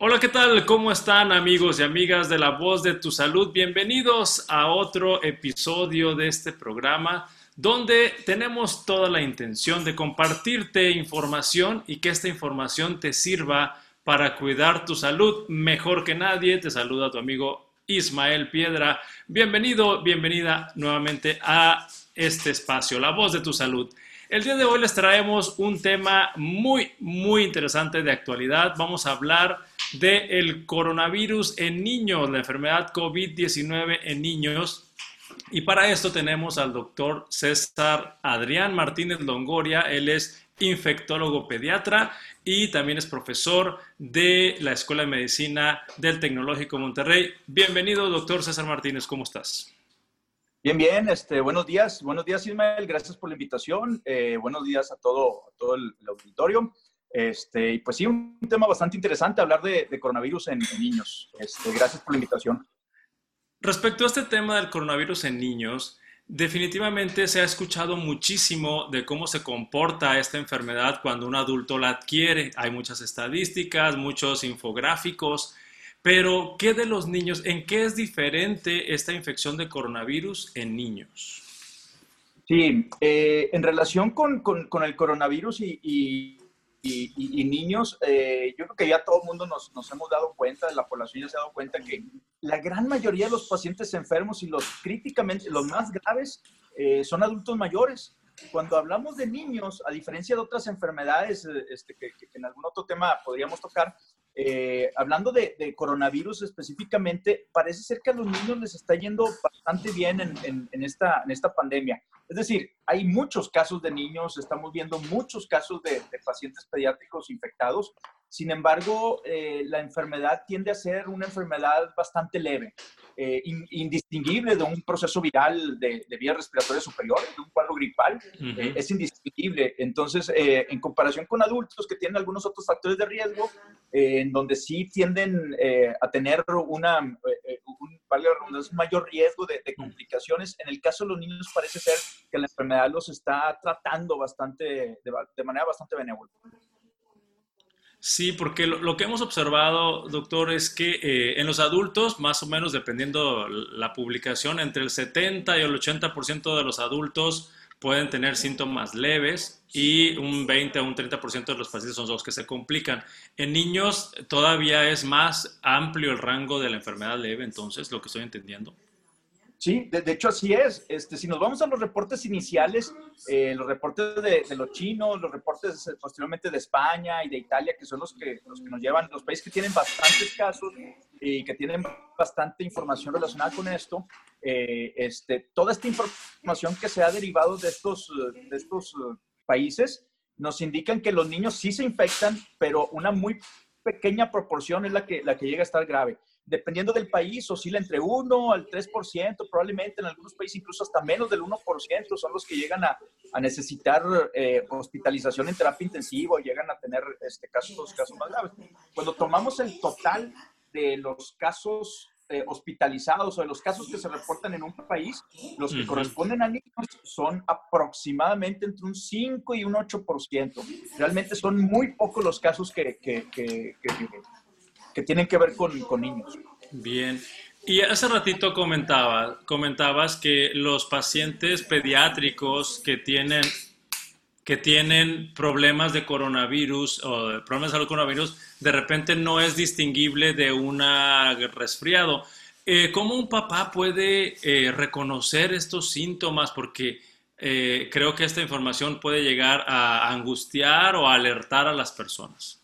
Hola, ¿qué tal? ¿Cómo están amigos y amigas de La Voz de tu Salud? Bienvenidos a otro episodio de este programa donde tenemos toda la intención de compartirte información y que esta información te sirva para cuidar tu salud mejor que nadie. Te saluda tu amigo Ismael Piedra. Bienvenido, bienvenida nuevamente a este espacio, La Voz de tu Salud. El día de hoy les traemos un tema muy, muy interesante de actualidad. Vamos a hablar del coronavirus en niños, la enfermedad COVID-19 en niños. Y para esto tenemos al doctor César Adrián Martínez Longoria. Él es infectólogo pediatra y también es profesor de la Escuela de Medicina del Tecnológico Monterrey. Bienvenido, doctor César Martínez, ¿cómo estás? Bien, bien, este, buenos días, buenos días Ismael, gracias por la invitación, eh, buenos días a todo, todo el, auditorio. Este, y pues sí, un tema bastante interesante hablar de, coronavirus en, niños. Este, gracias por la invitación. Respecto a este tema del coronavirus en niños, definitivamente se ha escuchado muchísimo de cómo se comporta esta enfermedad cuando un adulto la adquiere. Hay muchas estadísticas, muchos infográficos, pero ¿qué de los niños? ¿En qué es diferente esta infección de coronavirus en niños? Sí, eh, en relación con, con, el coronavirus y y, niños, eh, yo creo que ya todo el mundo nos, nos, hemos dado cuenta, la población ya se ha dado cuenta que la gran mayoría de los pacientes enfermos y los críticamente, los más graves, eh, son adultos mayores. Cuando hablamos de niños, a diferencia de otras enfermedades eh, este, que, en algún otro tema podríamos tocar, hablando de, coronavirus específicamente, parece ser que a los niños les está yendo bastante bien en, en, esta, en esta pandemia. Es decir, hay muchos casos de niños, estamos viendo muchos casos de, pacientes pediátricos infectados. Sin embargo, eh, la enfermedad tiende a ser una enfermedad bastante leve, eh, indistinguible de un proceso viral de, vías respiratorias superiores, de un cuadro gripal. Eh, es indistinguible. Entonces, en comparación con adultos que tienen algunos otros factores de riesgo, en donde sí tienden a tener una, un, mayor riesgo de, de complicaciones, en el caso de los niños parece ser que la enfermedad los está tratando bastante, de, manera bastante benévola. Sí, porque lo, que hemos observado, doctor, es que eh, en los adultos, más o menos dependiendo la publicación, entre el 70 y el 80% de los adultos pueden tener síntomas leves y un 20 o un 30% de los pacientes son los que se complican. En niños todavía es más amplio el rango de la enfermedad leve, entonces, lo que estoy entendiendo. Sí, de, hecho así es. Este, si nos vamos a los reportes iniciales, eh, los reportes de, los chinos, los reportes eh, posteriormente de España y de Italia, que son los que, los que nos llevan, los países que tienen bastantes casos y que tienen bastante información relacionada con esto, eh, este, toda esta información que se ha derivado de estos, de estos países nos indican que los niños sí se infectan, pero una muy pequeña proporción es la que, la que llega a estar grave dependiendo del país, oscila entre 1 al 3%, probablemente en algunos países incluso hasta menos del 1% son los que llegan a, a necesitar eh, hospitalización en terapia intensiva o llegan a tener este, casos, casos más graves. Cuando tomamos el total de los casos eh, hospitalizados o de los casos que se reportan en un país, los que corresponden a niños son aproximadamente entre un 5 y un 8%. Realmente son muy pocos los casos que, que, que, que que tienen que ver con, con niños. Bien. Y hace ratito comentaba, comentabas que los pacientes pediátricos que tienen, que tienen problemas de coronavirus o problemas de salud coronavirus, de repente no es distinguible de un resfriado. Eh, ¿Cómo un papá puede eh, reconocer estos síntomas? Porque eh, creo que esta información puede llegar a angustiar o a alertar a las personas.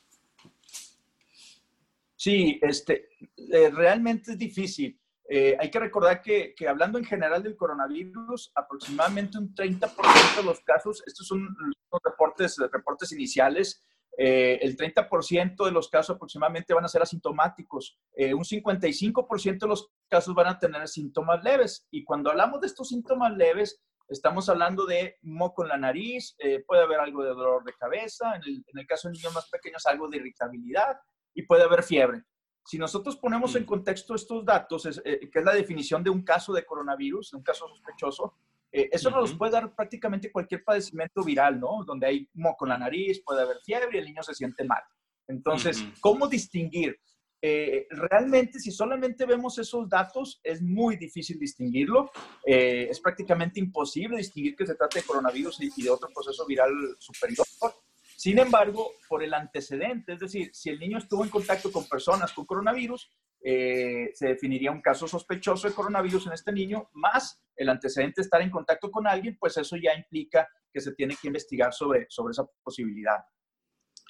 Sí, este, eh, realmente es difícil. Eh, hay que recordar que, hablando en general del coronavirus, aproximadamente un 30% de los casos, estos son los reportes, reportes iniciales, eh, el 30% de los casos aproximadamente van a ser asintomáticos, un 55% de los casos van a tener síntomas leves. Y cuando hablamos de estos síntomas leves, estamos hablando de moco en la nariz, puede haber algo de dolor de cabeza, en el, en el caso de niños más pequeños algo de irritabilidad, y puede haber fiebre. Si nosotros ponemos en mm. contexto estos datos, eh, que es la definición de un caso de coronavirus, de un caso sospechoso, eh, eso nos puede dar prácticamente cualquier padecimiento viral, ¿no? Donde hay moco en la nariz, puede haber fiebre y el niño se siente mal. Entonces, ¿cómo distinguir? eh, realmente, si solamente vemos esos datos, es muy difícil distinguirlo. Es prácticamente imposible distinguir que se trata de coronavirus y, de otro proceso viral superior. Sin embargo, por el antecedente, es decir, si el niño estuvo en contacto con personas con coronavirus, eh, se definiría un caso sospechoso de coronavirus en este niño, más el antecedente de estar en contacto con alguien, pues eso ya implica que se tiene que investigar sobre, sobre esa posibilidad.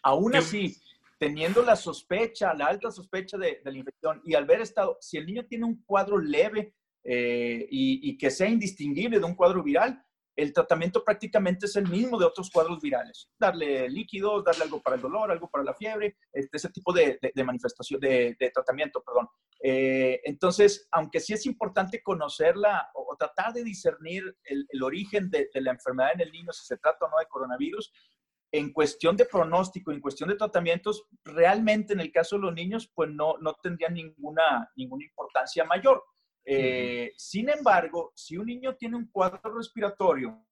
Aún así, teniendo la sospecha, la alta sospecha de, la infección y al ver estado, si el niño tiene un cuadro leve eh, y, que sea indistinguible de un cuadro viral, el tratamiento prácticamente es el mismo de otros cuadros virales. Darle líquidos, darle algo para el dolor, algo para la fiebre, este, ese tipo de, manifestación, de, tratamiento, perdón. Eh, entonces, aunque sí es importante conocerla o, tratar de discernir el, origen de, la enfermedad en el niño, si se trata o no de coronavirus, en cuestión de pronóstico, en cuestión de tratamientos, realmente en el caso de los niños, pues no, no tendrían ninguna, ninguna importancia mayor. Eh, sin embargo, si un niño tiene un cuadro respiratorio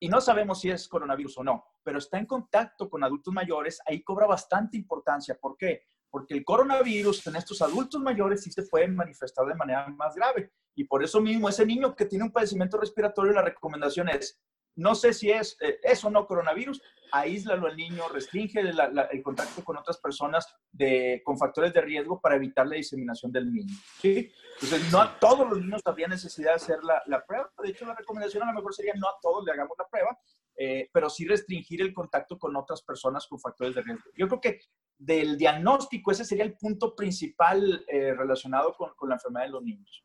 y no sabemos si es coronavirus o no, pero está en contacto con adultos mayores, ahí cobra bastante importancia. ¿Por qué? Porque el coronavirus en estos adultos mayores sí se puede manifestar de manera más grave. Y por eso mismo, ese niño que tiene un padecimiento respiratorio, la recomendación es no sé si es eh, eso o no coronavirus, aíslalo al niño, restringe el contacto con otras personas de, con factores de riesgo para evitar la diseminación del niño. ¿sí? Entonces, no a todos los niños habría necesidad de hacer la, prueba. De hecho, la recomendación a lo mejor sería no a todos le hagamos la prueba, eh, pero sí restringir el contacto con otras personas con factores de riesgo. Yo creo que del diagnóstico ese sería el punto principal eh, relacionado con, con la enfermedad de los niños.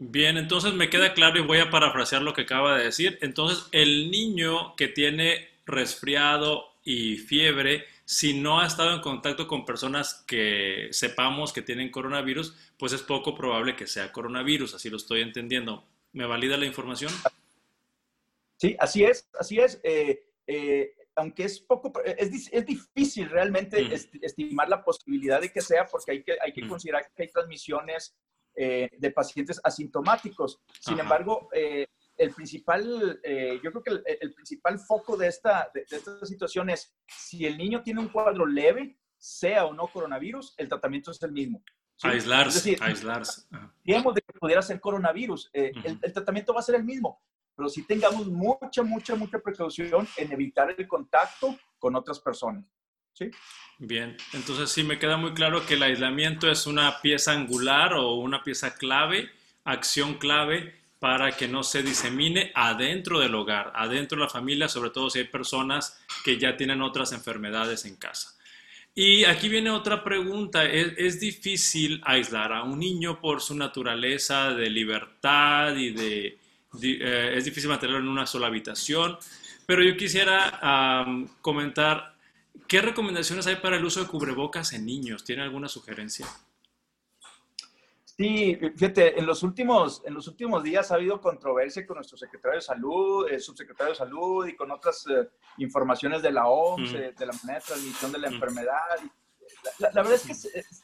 Bien, entonces me queda claro y voy a parafrasear lo que acaba de decir. Entonces, el niño que tiene resfriado y fiebre, si no ha estado en contacto con personas que sepamos que tienen coronavirus, pues es poco probable que sea coronavirus, así lo estoy entendiendo. ¿Me valida la información? Sí, así es, así es. Eh, eh, aunque es poco, es, es difícil realmente mm. estimar la posibilidad de que sea, porque hay que, hay que mm. considerar que hay transmisiones eh, de pacientes asintomáticos. Sin embargo, eh, el principal, eh, yo creo que el, principal foco de esta, de, esta situación es si el niño tiene un cuadro leve, sea o no coronavirus, el tratamiento es el mismo. Aislarse, aislarse. Digamos de que pudiera ser coronavirus, el, el, tratamiento va a ser el mismo, pero si tengamos mucha, mucha, mucha precaución en evitar el contacto con otras personas. Bien, entonces sí me queda muy claro que el aislamiento es una pieza angular o una pieza clave, acción clave para que no se disemine adentro del hogar, adentro de la familia, sobre todo si hay personas que ya tienen otras enfermedades en casa. Y aquí viene otra pregunta. ¿Es, difícil aislar a un niño por su naturaleza de libertad y de... Eh, es difícil mantenerlo en una sola habitación. Pero yo quisiera comentar ¿Qué recomendaciones hay para el uso de cubrebocas en niños? ¿Tiene alguna sugerencia? Sí, fíjate, en los últimos, en los últimos días ha habido controversia con nuestro secretario de salud, el subsecretario de salud y con otras eh, informaciones de la OMS, eh, de la manera de transmisión de la enfermedad. La, verdad es que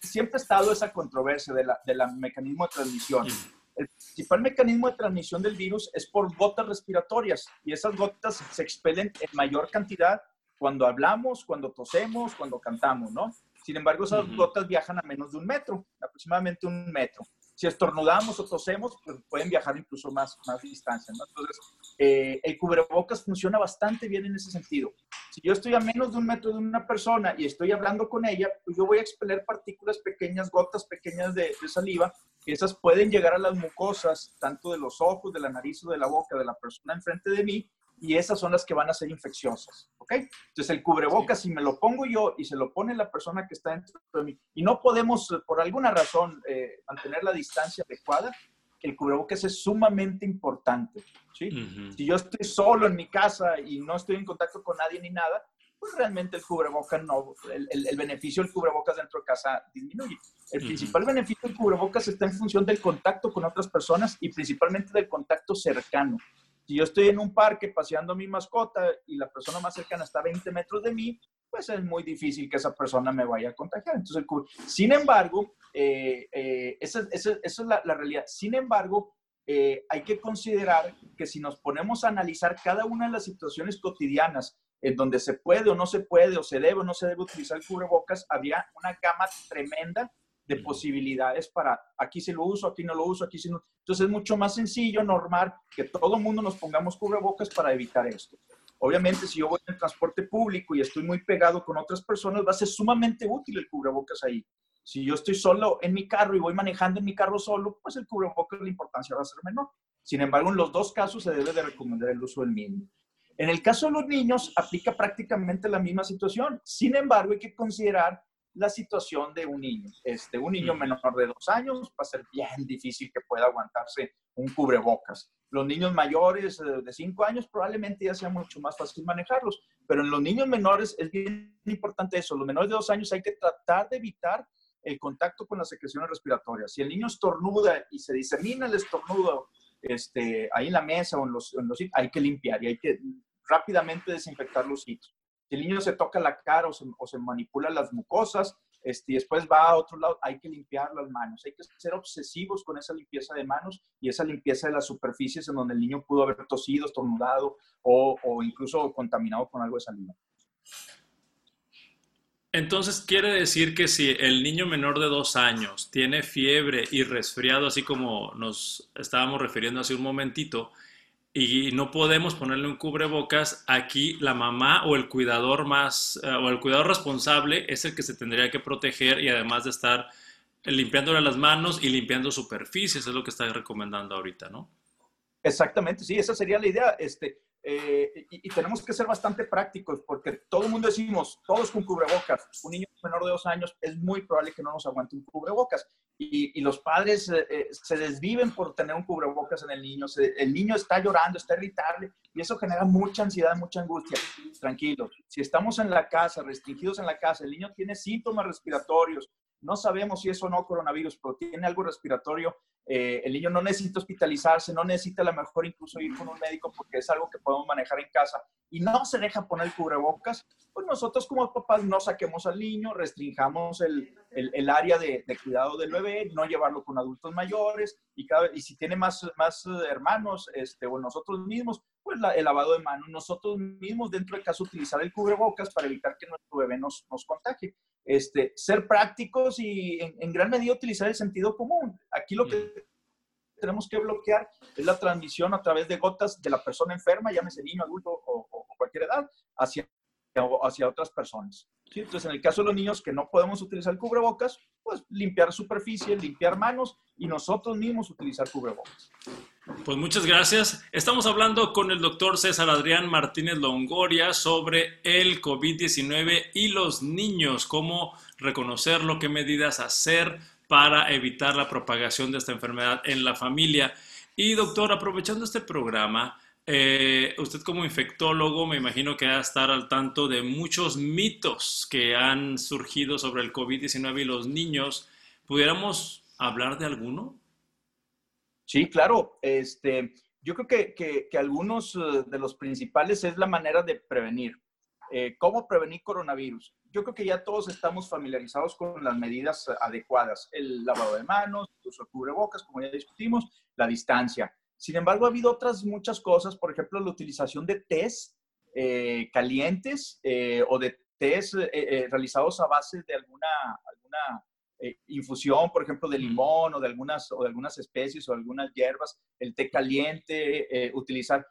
siempre ha estado esa controversia del de la mecanismo de transmisión. El principal mecanismo de transmisión del virus es por gotas respiratorias y esas gotas se expelen en mayor cantidad cuando hablamos, cuando tosemos, cuando cantamos, ¿no? Sin embargo, esas gotas viajan a menos de un metro, aproximadamente un metro. Si estornudamos o tosemos, pues pueden viajar incluso más, más distancia, ¿no? Entonces, eh, el cubrebocas funciona bastante bien en ese sentido. Si yo estoy a menos de un metro de una persona y estoy hablando con ella, pues yo voy a expeler partículas pequeñas, gotas pequeñas de, de saliva, que esas pueden llegar a las mucosas, tanto de los ojos, de la nariz o de la boca de la persona enfrente de mí, y esas son las que van a ser infecciosas, ¿ok? Entonces el cubrebocas, si me lo pongo yo y se lo pone la persona que está dentro de mí, y no podemos eh, por alguna razón eh, mantener la distancia adecuada, el cubrebocas es sumamente importante, ¿sí? Si yo estoy solo en mi casa y no estoy en contacto con nadie ni nada, pues realmente el cubrebocas no, el, el, beneficio del cubrebocas dentro de casa disminuye. El principal beneficio del cubrebocas está en función del contacto con otras personas y principalmente del contacto cercano. Si yo estoy en un parque paseando a mi mascota y la persona más cercana está a 20 metros de mí, pues es muy difícil que esa persona me vaya a contagiar. Entonces, sin embargo, eh, eh, esa, es la, realidad. Sin embargo, eh, hay que considerar que si nos ponemos a analizar cada una de las situaciones cotidianas en donde se puede o no se puede, o se debe o no se debe utilizar cubrebocas, había una gama tremenda de posibilidades para aquí sí lo uso, aquí no lo uso, aquí sí no. Entonces es mucho más sencillo, normal, que todo el mundo nos pongamos cubrebocas para evitar esto. Obviamente, si yo voy en transporte público y estoy muy pegado con otras personas, va a ser sumamente útil el cubrebocas ahí. Si yo estoy solo en mi carro y voy manejando en mi carro solo, pues el cubrebocas la importancia va a ser menor. Sin embargo, en los dos casos se debe de recomendar el uso del mínimo. En el caso de los niños, aplica prácticamente la misma situación. Sin embargo, hay que considerar la situación de un niño. Este, un niño menor de dos años va a ser bien difícil que pueda aguantarse un cubrebocas. Los niños mayores eh, de cinco años probablemente ya sea mucho más fácil manejarlos, pero en los niños menores es bien importante eso. Los menores de dos años hay que tratar de evitar el contacto con las secreciones respiratorias. Si el niño estornuda y se disemina el estornudo este, ahí en la mesa o en los, en los hay que limpiar y hay que rápidamente desinfectar los sitios. Si el niño se toca la cara o se, manipula las mucosas este, y después va a otro lado, hay que limpiar las manos. Hay que ser obsesivos con esa limpieza de manos y esa limpieza de las superficies en donde el niño pudo haber tosido, estornudado o, o incluso contaminado con algo de saliva. Entonces quiere decir que si el niño menor de dos años tiene fiebre y resfriado, así como nos estábamos refiriendo hace un momentito, y no podemos ponerle un cubrebocas, aquí la mamá o el cuidador más eh, o el cuidador responsable es el que se tendría que proteger y además de estar limpiándole las manos y limpiando superficies, es lo que está recomendando ahorita, ¿no? Exactamente, sí, esa sería la idea. Este, eh, y, tenemos que ser bastante prácticos porque todo el mundo decimos, todos con cubrebocas. Un niño menor de dos años es muy probable que no nos aguante un cubrebocas. Y, los padres eh, eh, se desviven por tener un cubrebocas en el niño. el niño está llorando, está irritable y eso genera mucha ansiedad, mucha angustia. Tranquilos, si estamos en la casa, restringidos en la casa, el niño tiene síntomas respiratorios, no sabemos si es o no coronavirus, pero tiene algo respiratorio, eh, el niño no necesita hospitalizarse, no necesita a lo mejor incluso ir con un médico porque es algo que podemos manejar en casa y no se deja poner cubrebocas, pues nosotros como papás no saquemos al niño, restringamos el, el, área de, cuidado del bebé, no llevarlo con adultos mayores y, cada, y si tiene más, más hermanos este, o nosotros mismos, pues el lavado de manos, nosotros mismos dentro de casa utilizar el cubrebocas para evitar que nuestro bebé nos, nos contagie. Este, ser prácticos y en, gran medida utilizar el sentido común. Aquí lo que mm. tenemos que bloquear es la transmisión a través de gotas de la persona enferma, llámese niño, adulto o, o cualquier edad, hacia hacia otras personas. ¿sí? Entonces, en el caso de los niños que no podemos utilizar cubrebocas, pues limpiar superficie, limpiar manos y nosotros mismos utilizar cubrebocas. Pues muchas gracias. Estamos hablando con el doctor César Adrián Martínez Longoria sobre el COVID-19 y los niños, cómo reconocerlo, qué medidas hacer para evitar la propagación de esta enfermedad en la familia. Y doctor, aprovechando este programa, eh, usted como infectólogo me imagino que va a estar al tanto de muchos mitos que han surgido sobre el COVID-19 y los niños. ¿Pudiéramos hablar de alguno? Sí, claro. Este, yo creo que, que, algunos eh, de los principales es la manera de prevenir. Eh, ¿Cómo prevenir coronavirus? Yo creo que ya todos estamos familiarizados con las medidas adecuadas. El lavado de manos, el uso de cubrebocas, como ya discutimos, la distancia. Sin embargo, ha habido otras muchas cosas, por ejemplo, la utilización de test eh, calientes eh, o de test eh, realizados a base de alguna, alguna infusión, por ejemplo, de limón o de algunas, o de algunas especies o algunas hierbas, el té caliente, utilizar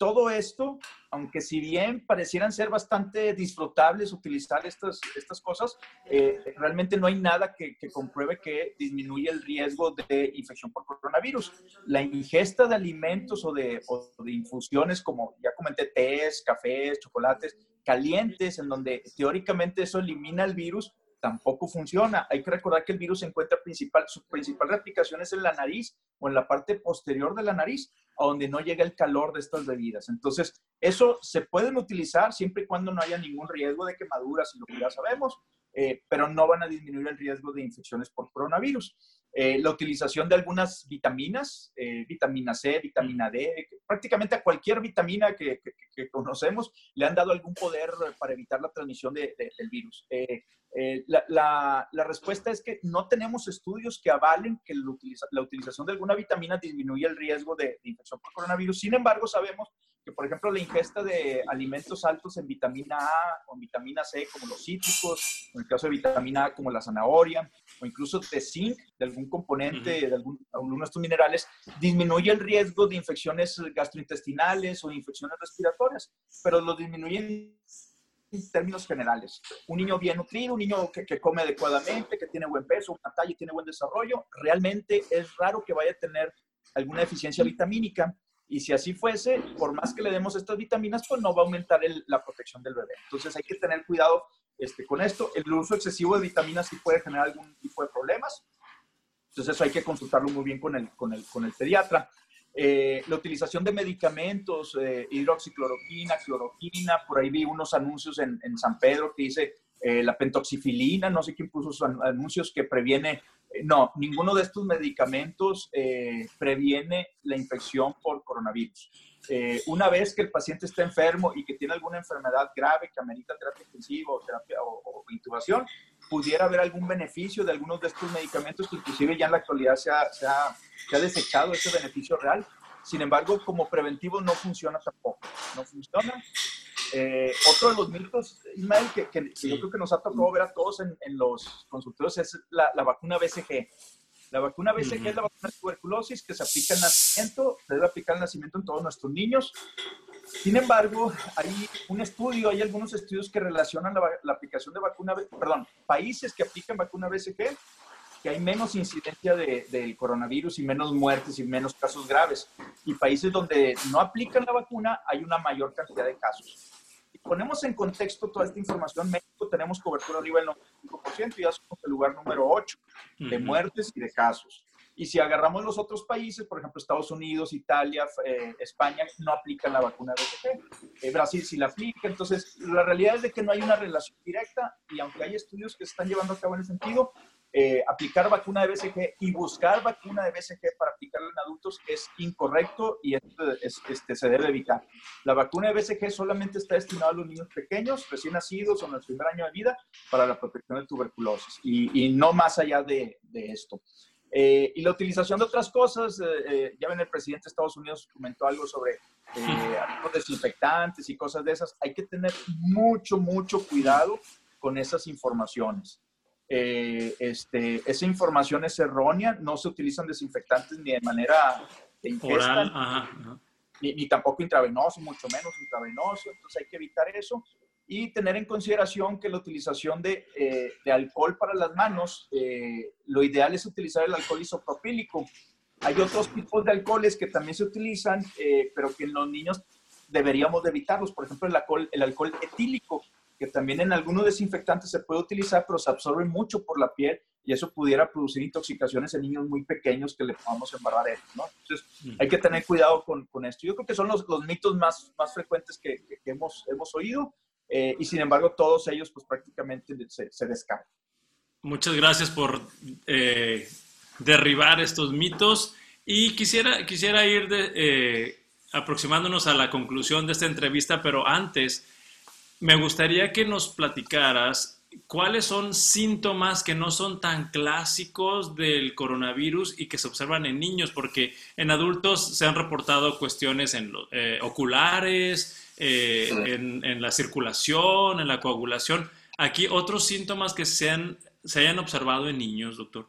todo esto, aunque si bien parecieran ser bastante disfrutables utilizar estas, estas cosas, eh, realmente no hay nada que, compruebe que disminuye el riesgo de infección por coronavirus. La ingesta de alimentos o de, o de infusiones, como ya comenté, tés, cafés, chocolates calientes, en donde teóricamente eso elimina el virus, tampoco funciona. Hay que recordar que el virus se encuentra principal, su principal replicación es en la nariz o en la parte posterior de la nariz, a donde no llega el calor de estas bebidas. Entonces, eso se pueden utilizar siempre y cuando no haya ningún riesgo de quemaduras, y lo que ya sabemos, eh, pero no van a disminuir el riesgo de infecciones por coronavirus. Eh, la utilización de algunas vitaminas, eh, vitamina C, vitamina D, prácticamente a cualquier vitamina que, conocemos le han dado algún poder para evitar la transmisión del virus. Eh, la, respuesta es que no tenemos estudios que avalen que la, utilización de alguna vitamina disminuye el riesgo de, infección por coronavirus. Sin embargo, sabemos que, por ejemplo, la ingesta de alimentos altos en vitamina A o vitamina C, como los cítricos, en el caso de vitamina A, como la zanahoria, o incluso de zinc, de algún componente, de algún, alguno de estos minerales, disminuye el riesgo de infecciones gastrointestinales o infecciones respiratorias, pero lo disminuyen en términos generales. Un niño bien nutrido, un niño que, come adecuadamente, que tiene buen peso, una talla y tiene buen desarrollo, realmente es raro que vaya a tener alguna deficiencia vitamínica. Y si así fuese, por más que le demos estas vitaminas, pues no va a aumentar la protección del bebé. Entonces hay que tener cuidado este, con esto. El uso excesivo de vitaminas sí puede generar algún tipo de problemas. Entonces eso hay que consultarlo muy bien con el, con el, con el pediatra. Eh, la utilización de medicamentos, eh, hidroxicloroquina, cloroquina, por ahí vi unos anuncios en, San Pedro que dice eh, la pentoxifilina, no sé quién puso sus anuncios que previene, no, ninguno de estos medicamentos previene la infección por coronavirus. Una vez que el paciente está enfermo y que tiene alguna enfermedad grave que amerita terapia intensiva o, terapia, o, intubación, pudiera haber algún beneficio de algunos de estos medicamentos que inclusive ya en la actualidad se ha, se ha se ha desechado ese beneficio real. Sin embargo, como preventivo no funciona tampoco. No funciona. Eh, otro de los mitos, Ismael, que, yo creo que nos ha tocado ver a todos en, los consultorios es la, vacuna BCG. La vacuna BCG es la vacuna de tuberculosis que se aplica al nacimiento, se debe aplicar al nacimiento en todos nuestros niños. Sin embargo, hay un estudio, hay algunos estudios que relacionan la, la aplicación de vacuna, perdón, países que aplican vacuna BCG que hay menos incidencia del coronavirus y menos muertes y menos casos graves. Y países donde no aplican la vacuna hay una mayor cantidad de casos. Ponemos en contexto toda esta información, México tenemos cobertura arriba del 95% y ya somos el lugar número 8 de muertes y de casos. Y si agarramos los otros países, por ejemplo, Estados Unidos, Italia, eh, España, no aplican la vacuna BCG. Eh, Brasil sí la aplica. Entonces, la realidad es de que no hay una relación directa y aunque hay estudios que se están llevando a cabo en ese sentido, eh, aplicar vacuna de BCG y buscar vacuna de BCG para aplicarla en adultos es incorrecto y este, se debe evitar. La vacuna de BCG solamente está destinada a los niños pequeños, recién nacidos o en el primer año de vida para la protección de tuberculosis y, no más allá de, esto. Eh, y la utilización de otras cosas, eh, ya ven, el presidente de Estados Unidos comentó algo sobre desinfectantes y cosas de esas. Hay que tener mucho, mucho cuidado con esas informaciones. Eh, este, esa información es errónea, no se utilizan desinfectantes ni de manera de ingesta, Ni, tampoco intravenoso, mucho menos intravenoso, entonces hay que evitar eso. Y tener en consideración que la utilización de, eh, de alcohol para las manos, eh, lo ideal es utilizar el alcohol isopropílico. Hay otros tipos de alcoholes que también se utilizan, pero que en los niños deberíamos de evitarlos, por ejemplo el alcohol, el alcohol etílico que también en algunos desinfectantes se puede utilizar, pero se absorbe mucho por la piel y eso pudiera producir intoxicaciones en niños muy pequeños que le podamos embarrar esto, ¿no? Entonces, hay que tener cuidado con, con esto. Yo creo que son los, los mitos más, más frecuentes que, que, hemos, hemos oído eh, y sin embargo todos ellos pues prácticamente se, se descartan. Muchas gracias por eh, derribar estos mitos y quisiera, quisiera ir de, eh, aproximándonos a la conclusión de esta entrevista, pero antes me gustaría que nos platicaras cuáles son síntomas que no son tan clásicos del coronavirus y que se observan en niños, porque en adultos se han reportado cuestiones en eh, oculares, eh, en, la circulación, en la coagulación. Aquí otros síntomas que se, se hayan observado en niños, doctor.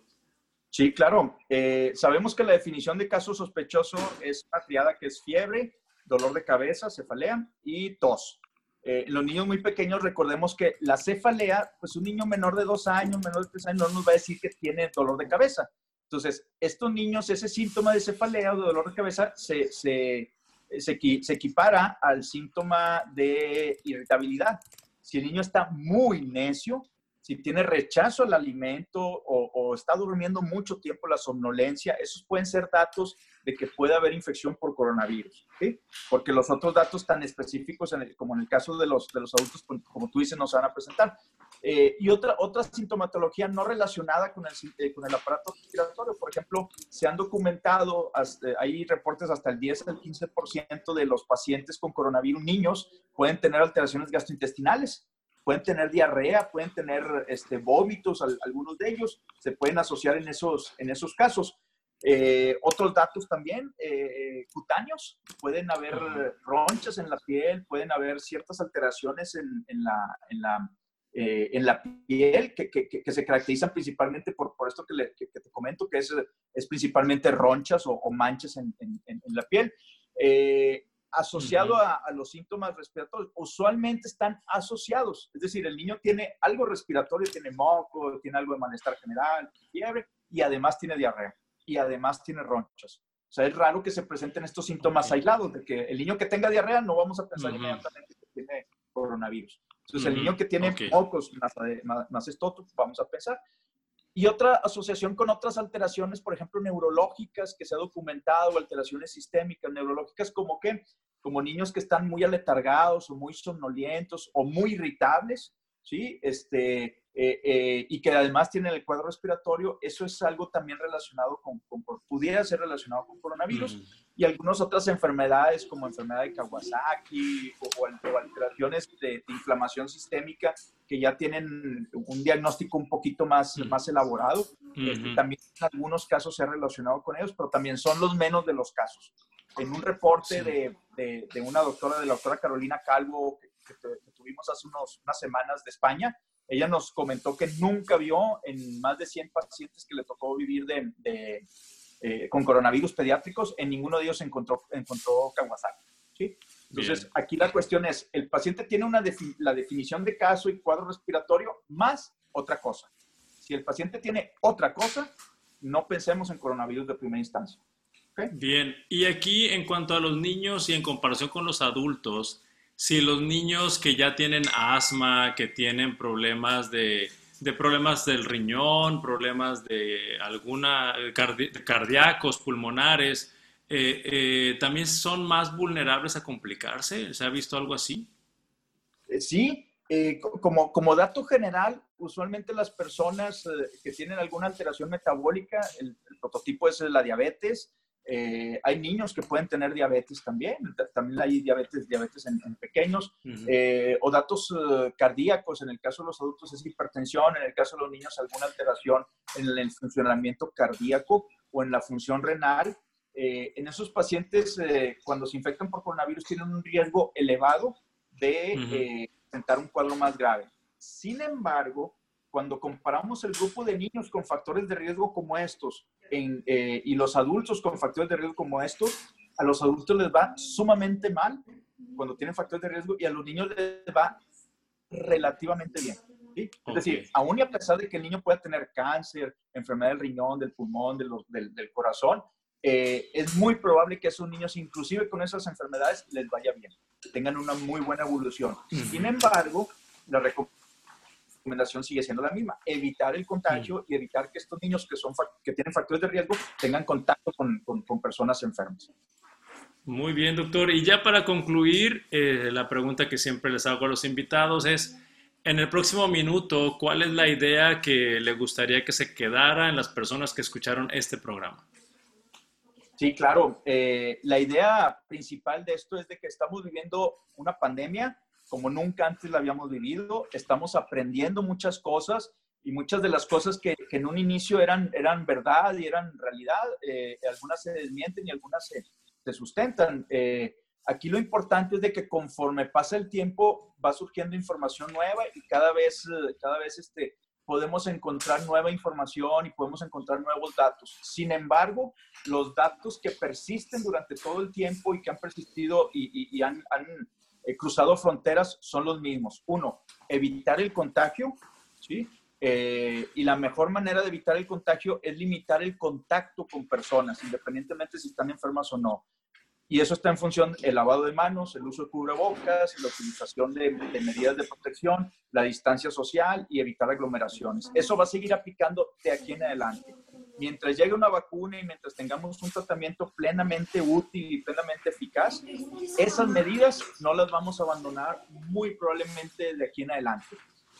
Sí, claro. Eh, sabemos que la definición de caso sospechoso es una triada que es fiebre, dolor de cabeza, cefalea y tos. Eh, los niños muy pequeños, recordemos que la cefalea, pues un niño menor de dos años, menor de tres años, no nos va a decir que tiene dolor de cabeza. Entonces, estos niños, ese síntoma de cefalea o de dolor de cabeza se, se, se, se equipara al síntoma de irritabilidad. Si el niño está muy necio, si tiene rechazo al alimento o, o, está durmiendo mucho tiempo, la somnolencia, esos pueden ser datos de que puede haber infección por coronavirus, ¿sí? Porque los otros datos tan específicos, como en el caso de los, de los adultos, pues, como tú dices, nos van a presentar. Eh, y otra, otra sintomatología no relacionada con el, eh, con el aparato respiratorio, por ejemplo, se han documentado, hay reportes hasta el 10 al 15% de los pacientes con coronavirus niños pueden tener alteraciones gastrointestinales. Pueden tener diarrea, pueden tener este, vómitos, algunos de ellos se pueden asociar en esos, en esos casos. Eh, otros datos también, eh, cutáneos, pueden haber ronchas en la piel, pueden haber ciertas alteraciones en, en la, en la, eh, en la piel que, que, que, se caracterizan principalmente por, por esto que, te comento, que es, es principalmente ronchas o, manchas en, en, la piel. Asociado a, a, los síntomas respiratorios, usualmente están asociados, es decir, el niño tiene algo respiratorio, tiene moco, tiene algo de malestar general, fiebre y además tiene diarrea y además tiene ronchas. O sea, es raro que se presenten estos síntomas aislados, de que el niño que tenga diarrea no vamos a pensar inmediatamente que tiene coronavirus. Entonces, el niño que tiene pocos más, más esto, vamos a pensar. Y otra asociación con otras alteraciones, por ejemplo, neurológicas, que se ha documentado, alteraciones sistémicas, neurológicas, como que, como niños que están muy aletargados o muy somnolientos o muy irritables, ¿sí? Este, eh, eh, y que además tienen el cuadro respiratorio, eso es algo también relacionado con, pudiera ser relacionado con coronavirus mm. Y algunas otras enfermedades como enfermedad de Kawasaki o, alteraciones de, inflamación sistémica que ya tienen un diagnóstico un poquito más, mm. más elaborado. Este, también en algunos casos se ha relacionado con ellos, pero también son los menos de los casos. En un reporte de, de, una doctora, de la doctora Carolina Calvo, que, que tuvimos hace unos, unas semanas de España, ella nos comentó que nunca vio en más de 100 pacientes que le tocó vivir de, eh, con coronavirus pediátricos, en ninguno de ellos encontró, encontró Kawasaki. ¿sí? Entonces, aquí la cuestión es, el paciente tiene una la definición de caso y cuadro respiratorio más otra cosa. Si el paciente tiene otra cosa, no pensemos en coronavirus de primera instancia. Bien, y aquí en cuanto a los niños y en comparación con los adultos, si los niños que ya tienen asma, que tienen problemas de, problemas del riñón, problemas de alguna cardíacos, pulmonares, eh, eh, también son más vulnerables a complicarse. ¿Se ha visto algo así? Eh, sí, como, como dato general, usualmente las personas que tienen alguna alteración metabólica, el prototipo es la diabetes, eh, hay niños que pueden tener diabetes también, también hay diabetes, diabetes en, pequeños, eh, o datos eh, cardíacos, en el caso de los adultos es hipertensión, en el caso de los niños alguna alteración en el funcionamiento cardíaco o en la función renal. en esos pacientes, cuando se infectan por coronavirus, tienen un riesgo elevado de presentar un cuadro más grave. Sin embargo, cuando comparamos el grupo de niños con factores de riesgo como estos eh, y los adultos con factores de riesgo como estos, a los adultos les va sumamente mal cuando tienen factores de riesgo y a los niños les va relativamente bien. Es decir, aún y a pesar de que el niño pueda tener cáncer, enfermedad del riñón, del pulmón, del, del, corazón, eh, es muy probable que a esos niños, inclusive con esas enfermedades, les vaya bien, tengan una muy buena evolución. Sin embargo, la recomendación recomendación sigue siendo la misma, evitar el contagio y evitar que estos niños que, son, que tienen factores de riesgo tengan contacto con, con, personas enfermas. Muy bien, doctor. Y ya para concluir, eh, la pregunta que siempre les hago a los invitados es, en el próximo minuto, ¿cuál es la idea que le gustaría que se quedara en las personas que escucharon este programa? Sí, claro. Eh, la idea principal de esto es de que estamos viviendo una pandemia como nunca antes la habíamos vivido. Estamos aprendiendo muchas cosas y muchas de las cosas que, en un inicio eran, eran verdad y eran realidad, eh, algunas se desmienten y algunas se, se sustentan. Eh, aquí lo importante es de que conforme pasa el tiempo va surgiendo información nueva y cada vez, cada vez este, podemos encontrar nueva información y podemos encontrar nuevos datos. Sin embargo, los datos que persisten durante todo el tiempo y que han persistido y, y han, han eh, cruzado fronteras son los mismos. Uno, evitar el contagio, ¿sí? Eh, y la mejor manera de evitar el contagio es limitar el contacto con personas, independientemente si están enfermas o no. Y eso está en función del lavado de manos, el uso de cubrebocas, la utilización de, de, medidas de protección, la distancia social y evitar aglomeraciones. Eso va a seguir aplicando de aquí en adelante mientras llegue una vacuna y mientras tengamos un tratamiento plenamente útil y plenamente eficaz, esas medidas no las vamos a abandonar muy probablemente de aquí en adelante.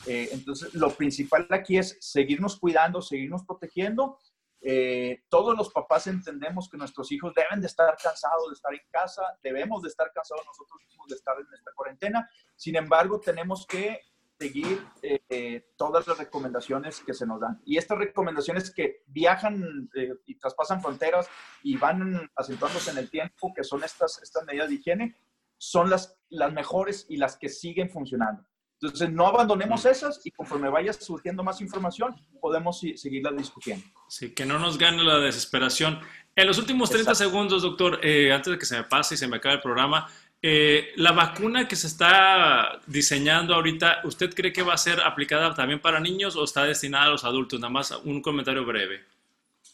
Eh, entonces, lo principal aquí es seguirnos cuidando, seguirnos protegiendo. Eh, todos los papás entendemos que nuestros hijos deben de estar cansados de estar en casa, debemos de estar cansados nosotros mismos de estar en esta cuarentena. Sin embargo, tenemos que seguir eh, todas las recomendaciones que se nos dan. Y estas recomendaciones que viajan eh, y traspasan fronteras y van acentuándose en el tiempo, que son estas, estas medidas de higiene, son las, las mejores y las que siguen funcionando. Entonces, no abandonemos esas y conforme vaya surgiendo más información, podemos seguirla discutiendo. Sí, que no nos gane la desesperación. En los últimos 30 segundos, doctor, eh, antes de que se me pase y se me acabe el programa, eh, la vacuna que se está diseñando ahorita, ¿usted cree que va a ser aplicada también para niños o está destinada a los adultos? Nada más un comentario breve.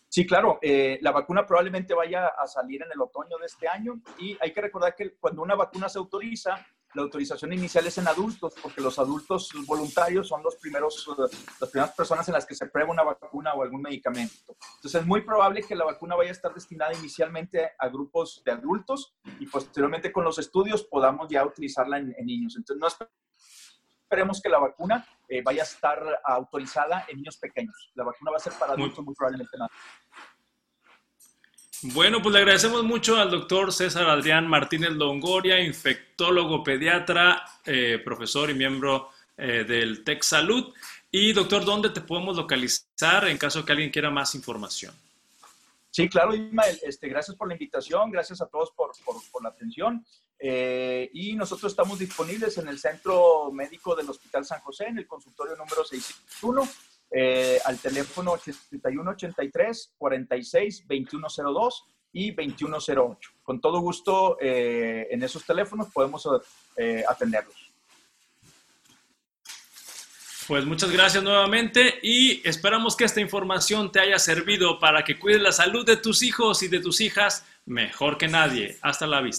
Sí, claro. Eh, la vacuna probablemente vaya a salir en el otoño de este año y hay que recordar que cuando una vacuna se autoriza, la autorización inicial es en adultos, porque los adultos voluntarios son los primeros, las primeras personas en las que se prueba una vacuna o algún medicamento. Entonces es muy probable que la vacuna vaya a estar destinada inicialmente a grupos de adultos y posteriormente con los estudios podamos ya utilizarla en, niños. Entonces no esperemos que la vacuna eh, vaya a estar autorizada en niños pequeños. La vacuna va a ser para adultos muy, muy probablemente nada. Bueno, pues le agradecemos mucho al doctor César Adrián Martínez Longoria, infectólogo pediatra, eh, profesor y miembro eh, del Tech Salud. Y doctor, ¿dónde te podemos localizar en caso que alguien quiera más información? Sí, claro, Ismael. Este, gracias por la invitación, gracias a todos por, la atención. Eh, y nosotros estamos disponibles en el Centro Médico del Hospital San José, en el consultorio número 601 eh, al teléfono 8183 46 2102 y 2108. Con todo gusto, eh, en esos teléfonos podemos eh, atenderlos. Pues muchas gracias nuevamente y esperamos que esta información te haya servido para que cuides la salud de tus hijos y de tus hijas mejor que nadie. Hasta la vista.